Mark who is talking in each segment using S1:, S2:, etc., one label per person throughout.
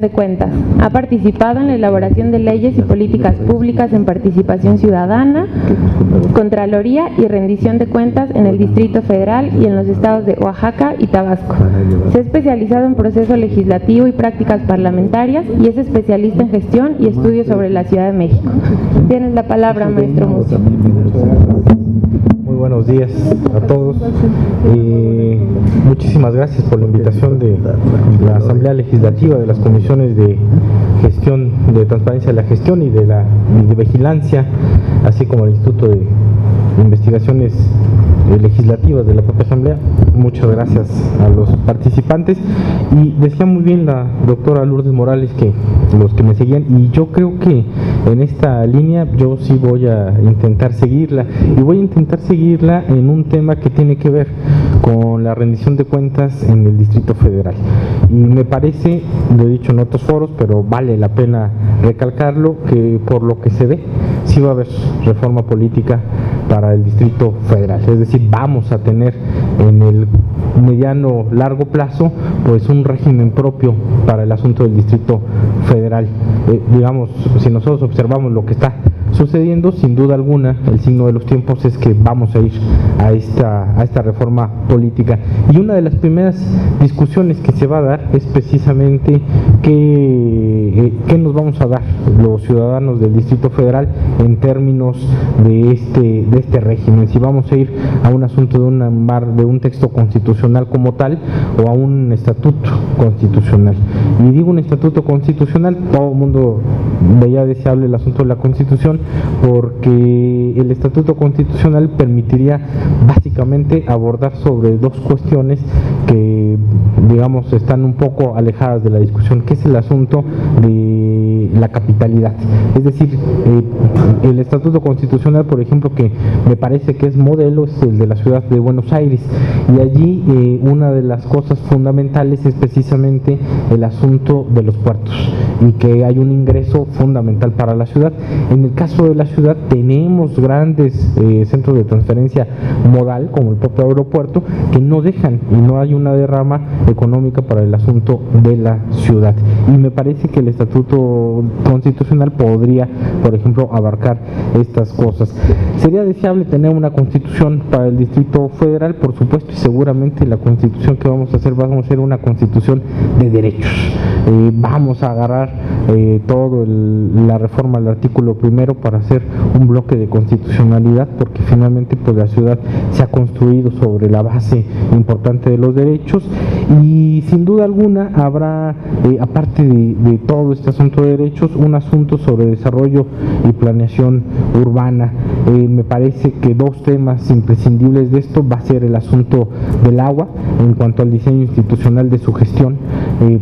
S1: de cuentas. Ha participado en la elaboración de leyes y políticas públicas en participación ciudadana, Contraloría y rendición de cuentas en el Distrito Federal y en los estados de Oaxaca y Tabasco. Se ha especializado en proceso legislativo y prácticas parlamentarias y es especialista en gestión y estudios sobre la Ciudad de México. Tienes la palabra, maestro Mucio.
S2: Buenos días a todos. Eh, muchísimas gracias por la invitación de la Asamblea Legislativa, de las comisiones de gestión, de transparencia de la gestión y de la y de vigilancia, así como el Instituto de Investigaciones legislativas de la propia Asamblea. Muchas gracias a los participantes. Y decía muy bien la doctora Lourdes Morales que los que me seguían, y yo creo que en esta línea yo sí voy a intentar seguirla, y voy a intentar seguirla en un tema que tiene que ver con la rendición de cuentas en el Distrito Federal. Y me parece, lo he dicho en otros foros, pero vale la pena recalcarlo, que por lo que se ve, sí va a haber reforma política para el Distrito Federal. Es decir, vamos a tener en el mediano largo plazo pues un régimen propio para el asunto del Distrito Federal. Eh, digamos, si nosotros observamos lo que está sucediendo, sin duda alguna, el signo de los tiempos es que vamos a ir a esta, a esta reforma política. Y una de las primeras discusiones que se va a dar es precisamente qué, eh, qué nos vamos a dar los ciudadanos del Distrito Federal en términos de este, de este régimen. Si vamos a ir a un asunto de, de un texto constitucional como tal o a un estatuto constitucional. Y digo un estatuto constitucional, todo el mundo veía deseable el asunto de la constitución, porque el estatuto constitucional permitiría básicamente abordar sobre dos cuestiones que digamos están un poco alejadas de la discusión, que es el asunto de la capitalidad. Es decir, eh, el estatuto constitucional, por ejemplo, que me parece que es modelo, es el de la ciudad de Buenos Aires, y allí eh, una de las cosas fundamentales es precisamente el asunto de los puertos y que hay un ingreso fundamental para la ciudad. En el caso de la ciudad tenemos grandes eh, centros de transferencia modal, como el propio aeropuerto, que no dejan y no hay una derrama económica para el asunto de la ciudad. Y me parece que el estatuto constitucional podría, por ejemplo, abarcar estas cosas. Sería deseable tener una constitución para el Distrito Federal, por supuesto, y seguramente la constitución que vamos a hacer, vamos a hacer una constitución de derechos. Eh, vamos a agarrar eh, todo la reforma del artículo primero para hacer un bloque de constitucionalidad, porque finalmente pues la ciudad se ha construido sobre la base importante de los derechos y sin duda alguna habrá, eh, aparte de, todo este asunto de derechos, un asunto sobre desarrollo y planeación urbana. Eh, me parece que dos temas imprescindibles de esto va a ser el asunto del agua en cuanto al diseño institucional de su gestión,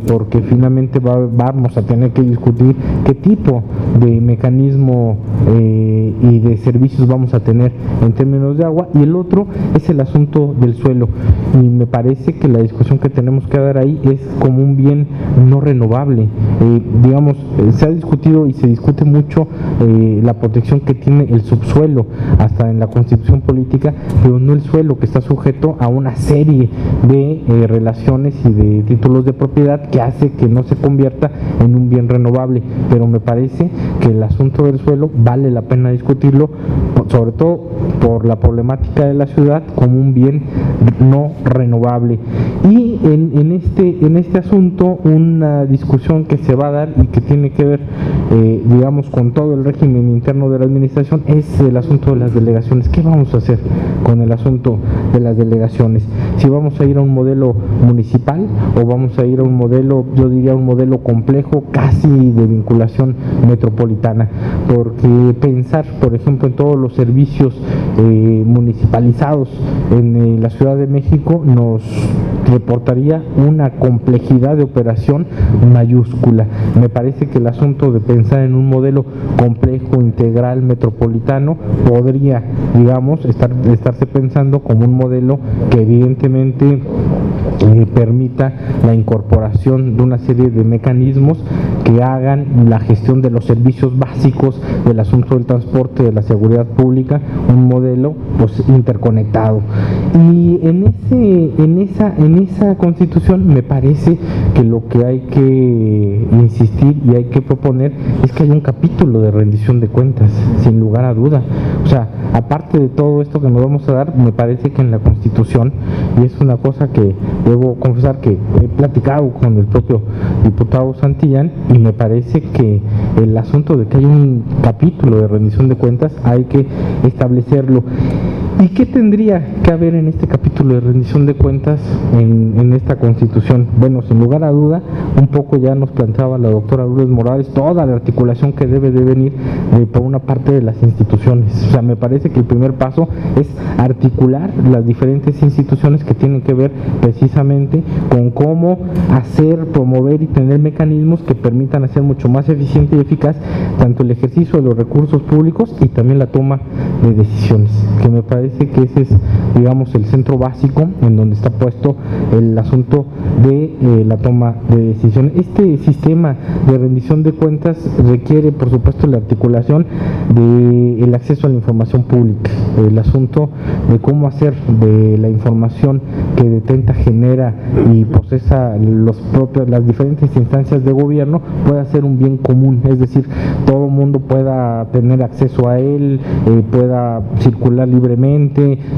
S2: porque finalmente vamos a tener que discutir qué tipo de mecanismo eh, y de servicios vamos a tener en términos de agua. Y el otro es el asunto del suelo. Y me parece que la discusión que tenemos que dar ahí es como un bien no renovable. Eh, digamos eh, se ha discutido y se discute mucho la protección que tiene el subsuelo hasta en la constitución política pero no el suelo que está sujeto a una serie de relaciones y de títulos de propiedad que hace que no se convierta en un bien renovable pero me parece que el asunto del suelo vale la pena discutirlo, sobre todo por la problemática de la ciudad como un bien no renovable. Y en, este, en este asunto una discusión que se va a dar y que tiene que ver, eh, digamos, con todo el régimen interno de la administración es el asunto de las delegaciones. ¿Qué vamos a hacer con el asunto de las delegaciones? Si vamos a ir a un modelo municipal o vamos a ir a un modelo, yo diría un modelo complejo, casi de vinculación metropolitana, porque pensar, por ejemplo, en todos los servicios eh, municipalizados en eh, la Ciudad de México nos reportaría una complejidad de operación mayúscula. Me parece que el asunto de pensar en un modelo complejo, integral, metropolitano, podría, digamos, estar, estarse pensando como un modelo que evidentemente eh, permita la incorporación de una serie de mecanismos que hagan la gestión de los servicios básicos del asunto del transporte, de la seguridad pública, un modelo pues interconectado. Y en ese, en esa, en esa constitución me parece que lo que hay que insistir y hay que proponer es que hay un capítulo de rendición de cuentas, sin lugar a duda. O sea, aparte de todo esto que nos vamos a dar, me parece que en la Constitución, y es una cosa que debo confesar que he platicado con el propio diputado Santillán, y me parece que el asunto de que hay un capítulo de rendición de cuentas hay que establecerlo. ¿Y qué tendría que haber en este capítulo de rendición de cuentas en, esta constitución? Bueno, sin lugar a duda, un poco ya nos planteaba la doctora Lourdes Morales toda la articulación que debe de venir eh, por una parte de las instituciones. O sea, me parece que el primer paso es articular las diferentes instituciones que tienen que ver precisamente con cómo hacer, promover y tener mecanismos que permitan hacer mucho más eficiente y eficaz tanto el ejercicio de los recursos públicos y también la toma de decisiones, que me parece que ese es, digamos, el centro básico en donde está puesto el asunto de eh, la toma de decisiones. Este sistema de rendición de cuentas requiere, por supuesto, la articulación del el acceso a la información pública, el asunto de cómo hacer de la información que detenta, genera y procesa los propios, las diferentes instancias de gobierno pueda ser un bien común, es decir, todo mundo pueda tener acceso a él, eh, pueda circular libremente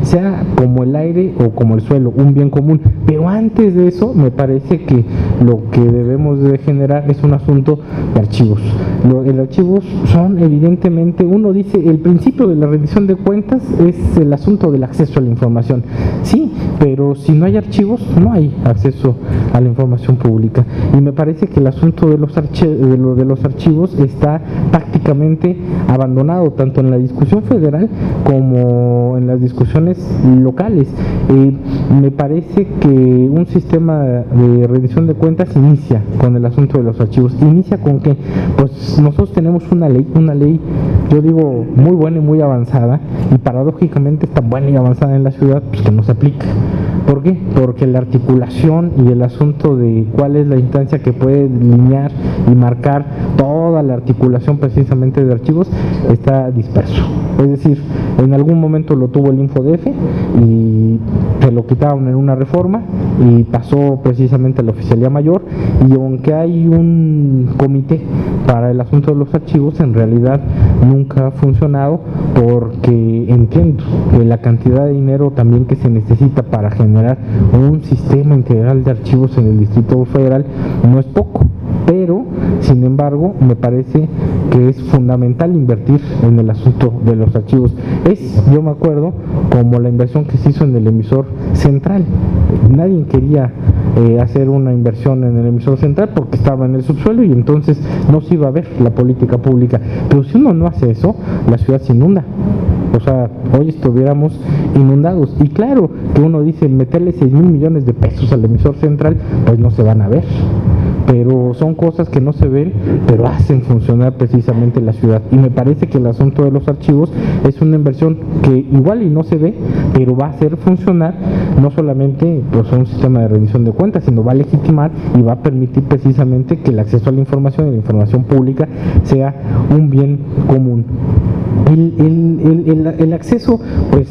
S2: sea como el aire o como el suelo, un bien común. Pero antes de eso, me parece que lo que debemos de generar es un asunto de archivos. Los archivos son evidentemente, uno dice, el principio de la rendición de cuentas es el asunto del acceso a la información. Sí, pero si no hay archivos, no hay acceso a la información pública. Y me parece que el asunto de los, de, lo, de los archivos está prácticamente abandonado, tanto en la discusión federal como en las discusiones locales. Eh, me parece que un sistema de rendición de cuentas inicia con el asunto de los archivos. ¿Inicia con que Pues nosotros tenemos una ley, una ley, yo digo, muy buena y muy avanzada, y paradójicamente está buena y avanzada en la ciudad, pues que no se aplica. ¿Por qué? Porque la articulación y el asunto de cuál es la instancia que puede linear y marcar toda la articulación precisamente de archivos está disperso. Es decir, en algún momento lo tuvo el InfoDF y se lo quitaron en una reforma y pasó precisamente a la oficialía mayor. Y aunque hay un comité para el asunto de los archivos, en realidad nunca ha funcionado porque entiendo que la cantidad de dinero también que se necesita para generar un sistema integral de archivos en el Distrito Federal no es poco pero sin embargo me parece que es fundamental invertir en el asunto de los archivos. Es, yo me acuerdo, como la inversión que se hizo en el emisor central. Nadie quería eh, hacer una inversión en el emisor central porque estaba en el subsuelo y entonces no se iba a ver la política pública. Pero si uno no hace eso, la ciudad se inunda. O sea, hoy estuviéramos inundados. Y claro que uno dice meterle 6 mil millones de pesos al emisor central, pues no se van a ver pero son cosas que no se ven, pero hacen funcionar precisamente la ciudad. Y me parece que el asunto de los archivos es una inversión que igual y no se ve, pero va a hacer funcionar no solamente pues, un sistema de rendición de cuentas, sino va a legitimar y va a permitir precisamente que el acceso a la información y la información pública sea un bien común. El, el acceso, pues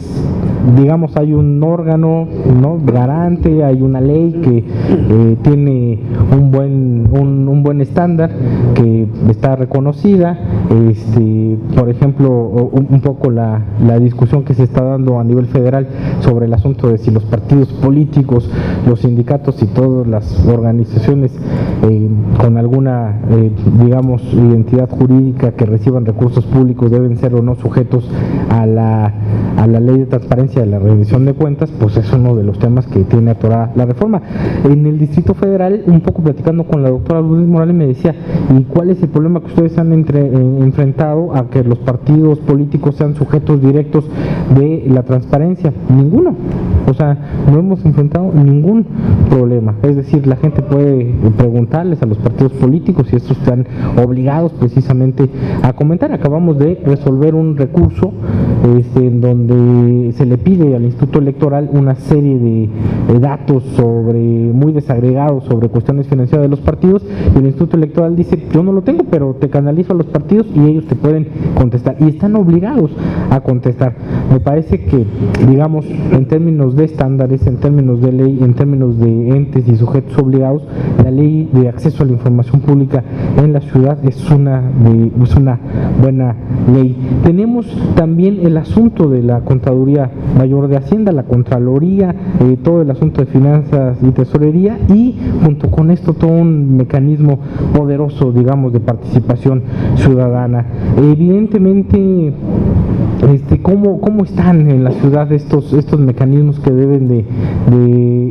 S2: digamos, hay un órgano ¿no? garante, hay una ley que eh, tiene un buen, un, buen estándar, que está reconocida. Este, por ejemplo, un, poco la, discusión que se está dando a nivel federal sobre el asunto de si los partidos políticos, los sindicatos y todas las organizaciones eh, con alguna, eh, digamos, identidad jurídica que reciban recursos públicos deben ser o no sujetos a la, a la ley de transparencia de la rendición de cuentas, pues es uno de los temas que tiene atorada la reforma. En el Distrito Federal, un poco platicando con la doctora Luis Morales, me decía, ¿y cuál es el problema que ustedes han eh, enfrentado a que los partidos políticos sean sujetos directos de la transparencia? Ninguno. O sea, no hemos enfrentado ningún problema. Es decir, la gente puede preguntarles a los partidos políticos si estos están obligados precisamente a comentar. Acabamos de resolver un recurso este, en donde se le pide al Instituto Electoral una serie de, datos sobre muy desagregados sobre cuestiones financieras de los partidos y el Instituto Electoral dice yo no lo tengo pero te canalizo a los partidos y ellos te pueden contestar y están obligados a contestar Me parece que, digamos, en términos de estándares, en términos de ley, en términos de entes y sujetos obligados, la ley de acceso a la información pública en la ciudad es una, es una buena ley. Tenemos también el asunto de la Contaduría Mayor de Hacienda, la Contraloría, eh, todo el asunto de finanzas y tesorería y junto con esto todo un mecanismo poderoso, digamos, de participación ciudadana. Evidentemente, este, ¿cómo, ¿cómo están en la ciudad estos, estos mecanismos que deben de,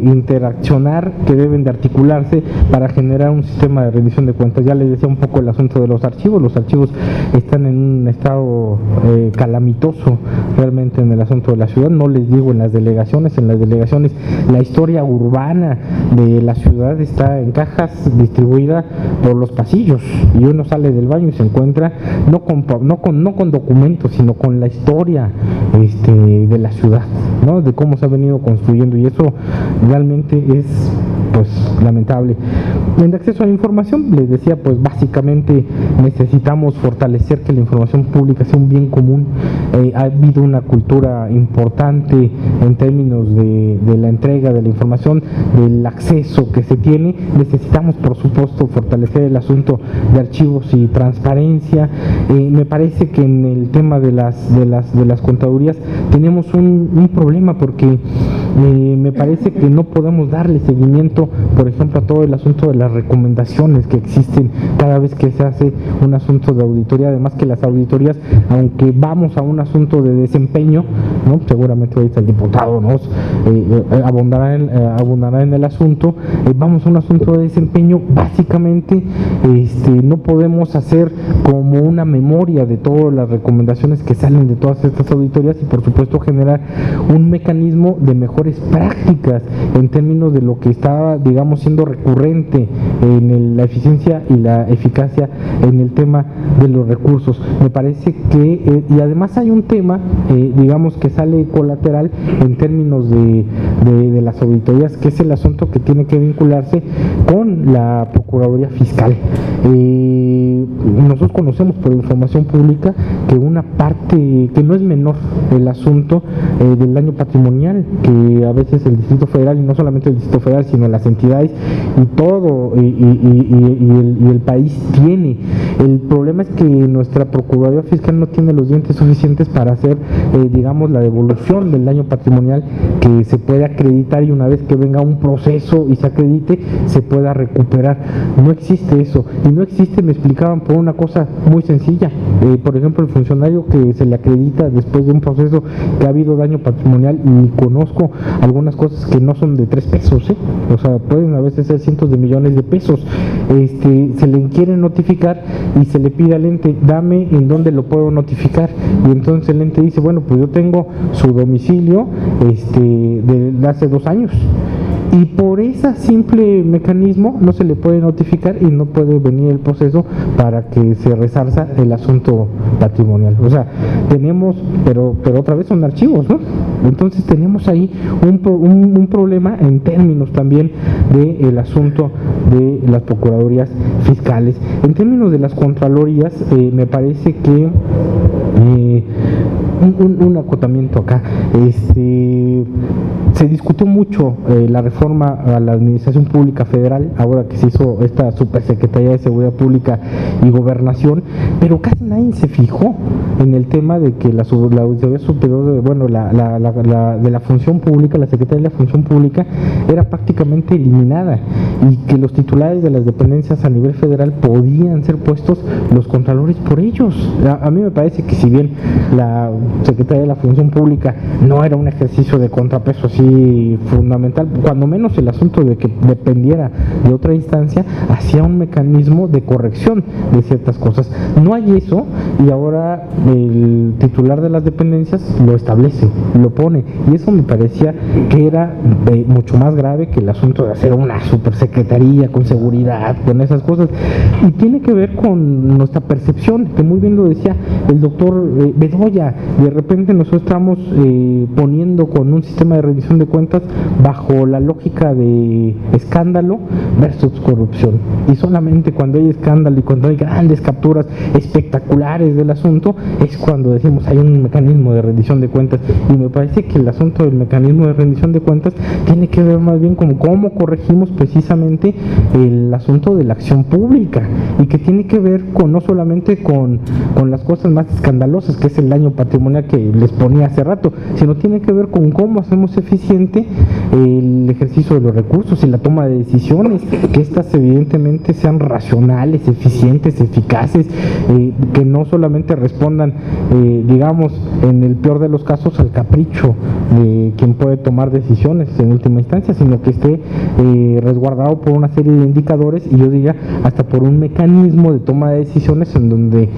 S2: interaccionar, que deben de articularse para generar un sistema de rendición de cuentas? Ya les decía un poco el asunto de los archivos, los archivos están en un estado eh, calamitoso realmente en el asunto de la ciudad, no les digo en las delegaciones, en las delegaciones la historia urbana de la ciudad está en cajas distribuida por los pasillos y uno sale del baño y se encuentra no con, no con, no con documentos, sino con la historia historia este, de la ciudad, ¿no? de cómo se ha venido construyendo y eso realmente es pues lamentable. En acceso a la información, les decía, pues básicamente necesitamos fortalecer que la información pública sea un bien común. Eh, ha habido una cultura importante en términos de, la entrega de la información, del acceso que se tiene. Necesitamos, por supuesto, fortalecer el asunto de archivos y transparencia. Eh, me parece que en el tema de las, de las, de las contadurías tenemos un, un problema porque eh, me parece que no podemos darle seguimiento, por ejemplo, a todo el asunto de las recomendaciones que existen cada vez que se hace un asunto de auditoría, además que las auditorías, aunque vamos a un asunto de desempeño, ¿no? seguramente ahorita el diputado nos eh, eh, abundará, en, abundará en el asunto, vamos a un asunto de desempeño, básicamente este, no podemos hacer como una memoria de todas las recomendaciones que salen de todas estas auditorías y por supuesto generar un mecanismo de prácticas en términos de lo que estaba, digamos, siendo recurrente en la eficiencia y la eficacia en el tema de los recursos. Me parece que, eh, y además hay un tema, eh, digamos, que sale colateral en términos de, de, las auditorías, que es el asunto que tiene que vincularse con la Procuraduría Fiscal. Eh, nosotros conocemos por información pública que una parte, que no es menor el asunto del daño patrimonial que a veces el Distrito Federal, y no solamente el Distrito Federal, sino las entidades y todo, y, el, país tiene. El problema es que nuestra Procuraduría Fiscal no tiene los dientes suficientes para hacer, eh, digamos, la devolución del daño patrimonial que se puede acreditar y una vez que venga un proceso y se acredite, se pueda recuperar. No existe eso. Y no existe, me explicaban por una cosa muy sencilla. Eh, por ejemplo, el funcionario que se le acredita después de un proceso que ha habido daño patrimonial y conozco algunas cosas que no son de tres pesos, ¿eh? o sea, pueden a veces ser cientos de millones de pesos. Este, se le quiere notificar y se le pide al ente, dame en dónde lo puedo notificar. Y entonces el ente dice, bueno, pues yo tengo su domicilio este, de hace dos años y por ese simple mecanismo no se le puede notificar y no puede venir el proceso para que se resarza el asunto patrimonial. O sea, tenemos, pero, pero otra vez son archivos, ¿no? Entonces tenemos ahí un, un, problema en términos también del asunto de las procuradurías fiscales. En términos de las contralorías, eh, me parece que eh, un, acotamiento acá. Este, se discutió mucho eh, la reforma a la Administración Pública Federal, ahora que se hizo esta Supersecretaría de Seguridad Pública y Gobernación, pero casi nadie se fijó en el tema de que la, la Auditoría Superior, de, bueno, la, de la Función Pública, la Secretaría de la Función Pública, era prácticamente eliminada y que los titulares de las dependencias a nivel federal podían ser puestos los contralores por ellos. A, a mí me parece que si bien la Secretaría de la Función Pública no era un ejercicio de contrapeso así fundamental, cuando menos el asunto de que dependiera de otra instancia, hacía un mecanismo de corrección de ciertas cosas. No hay eso y ahora el titular de las dependencias lo establece, lo pone. Y eso me parecía que era mucho más grave que el asunto de hacer una supersecretaría con seguridad, con esas cosas. Y tiene que ver con nuestra percepción, que muy bien lo decía el doctor eh, Bedoya. De repente nosotros estamos eh, poniendo con un sistema de rendición de cuentas bajo la lógica de escándalo versus corrupción. Y solamente cuando hay escándalo y cuando hay grandes capturas espectaculares del asunto es cuando decimos hay un mecanismo de rendición de cuentas. Y me parece que el asunto del mecanismo de rendición de cuentas tiene que ver más bien con cómo corregimos precisamente el asunto de la acción pública y que tiene que ver con no solamente con, con las cosas más escandalosas, que es el daño patrimonial que les ponía hace rato, sino tiene que ver con cómo hacemos el ejercicio de los recursos y la toma de decisiones, que éstas evidentemente sean racionales, eficientes, eficaces, eh, que no solamente respondan, eh, digamos, en el peor de los casos al capricho de quien puede tomar decisiones en última instancia, sino que esté eh, resguardado por una serie de indicadores y yo diría hasta por un mecanismo de toma de decisiones en donde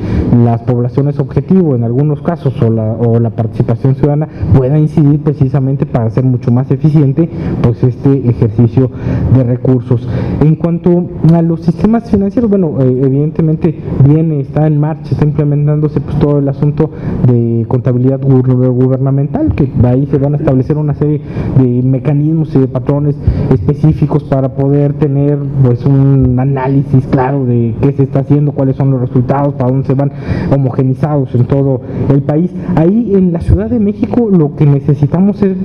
S2: las poblaciones objetivo en algunos casos o la, o la participación ciudadana pueda incidir precisamente para hacer mucho más eficiente pues este ejercicio de recursos. En cuanto a los sistemas financieros, bueno, eh, evidentemente viene, está en marcha, está implementándose pues todo el asunto de contabilidad gubernamental, que ahí se van a establecer una serie de mecanismos y de patrones específicos para poder tener pues un análisis claro de qué se está haciendo, cuáles son los resultados, para dónde se van homogenizados en todo el país. Ahí en la Ciudad de México lo que necesitamos es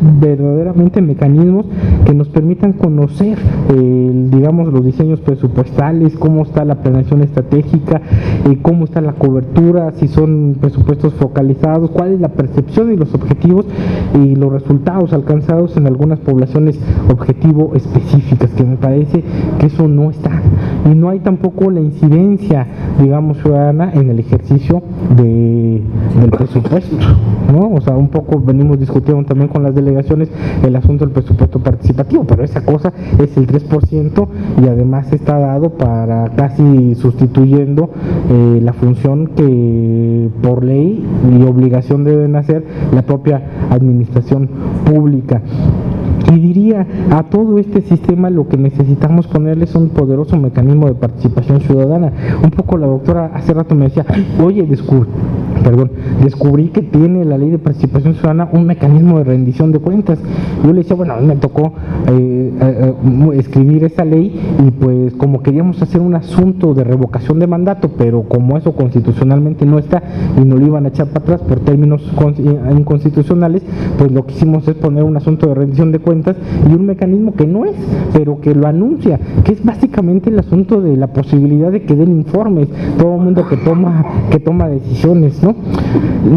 S2: mecanismos que nos permitan conocer, digamos, los diseños presupuestales, cómo está la planeación estratégica, eh, cómo está la cobertura, si son presupuestos focalizados, cuál es la percepción y los objetivos y los resultados alcanzados en algunas poblaciones objetivo específicas, que me parece que eso no está. Y no hay tampoco la incidencia, digamos, ciudadana en el ejercicio de, del presupuesto, ¿no? O sea, un poco venimos discutiendo también con las delegaciones el asunto del presupuesto participativo, pero esa cosa es el 3% y además está dado para casi sustituyendo eh, la función que por ley y obligación deben hacer la propia administración pública. Y diría, a todo este sistema lo que necesitamos ponerle es un poderoso mecanismo de participación ciudadana. Un poco la doctora hace rato me decía, oye, descubrí, perdón, descubrí que tiene la ley de participación ciudadana un mecanismo de rendición de cuentas. Yo le decía, bueno, a mí me tocó eh, eh, escribir esa ley y pues como queríamos hacer un asunto de revocación de mandato, pero como eso constitucionalmente no está y no lo iban a echar para atrás por términos inconstitucionales, pues lo que hicimos es poner un asunto de rendición de cuentas y un mecanismo que no es, pero que lo anuncia, que es básicamente el asunto de la posibilidad de que den informes, todo el mundo que toma, que toma decisiones, ¿no?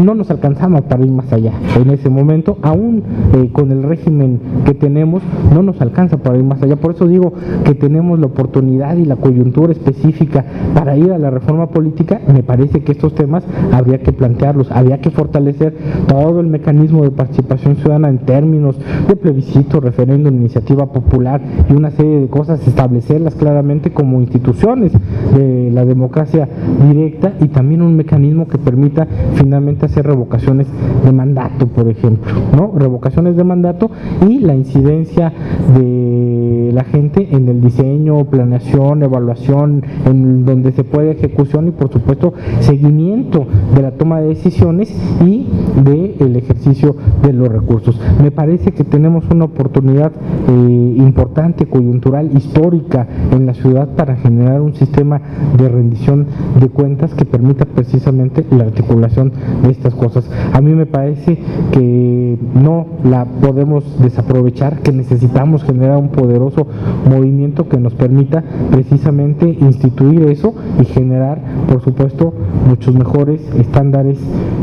S2: No nos alcanzamos para ir más allá. En ese momento, aún eh, con el régimen que tenemos, no nos alcanza para ir más allá. Por eso digo que tenemos la oportunidad y la coyuntura específica para ir a la reforma política. Me parece que estos temas habría que plantearlos, habría que fortalecer todo el mecanismo de participación ciudadana en términos de plebiscito referéndum, iniciativa popular y una serie de cosas, establecerlas claramente como instituciones de la democracia directa y también un mecanismo que permita finalmente hacer revocaciones de mandato, por ejemplo, ¿no? Revocaciones de mandato y la incidencia de la gente en el diseño, planeación, evaluación, en donde se puede ejecución y por supuesto seguimiento de la toma de decisiones y del el ejercicio de los recursos. Me parece que tenemos una oportunidad eh, importante, coyuntural, histórica en la ciudad para generar un sistema de rendición de cuentas que permita precisamente la articulación de estas cosas. A mí me parece que no la podemos desaprovechar, que necesitamos generar un poderoso movimiento que nos permita precisamente instituir eso y generar, por supuesto, muchos mejores estándares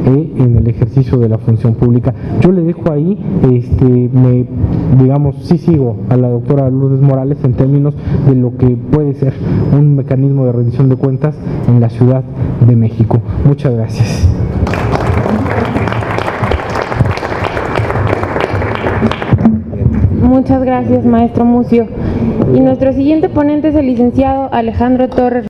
S2: eh, en el ejercicio de la función pública. Yo le dejo ahí, este, digamos, sí sigo a la doctora Lourdes Morales en términos de lo que puede ser un mecanismo de rendición de cuentas en la Ciudad de México. Muchas gracias.
S1: Muchas gracias, maestro Mucio. Y nuestro siguiente ponente es el licenciado Alejandro Torres.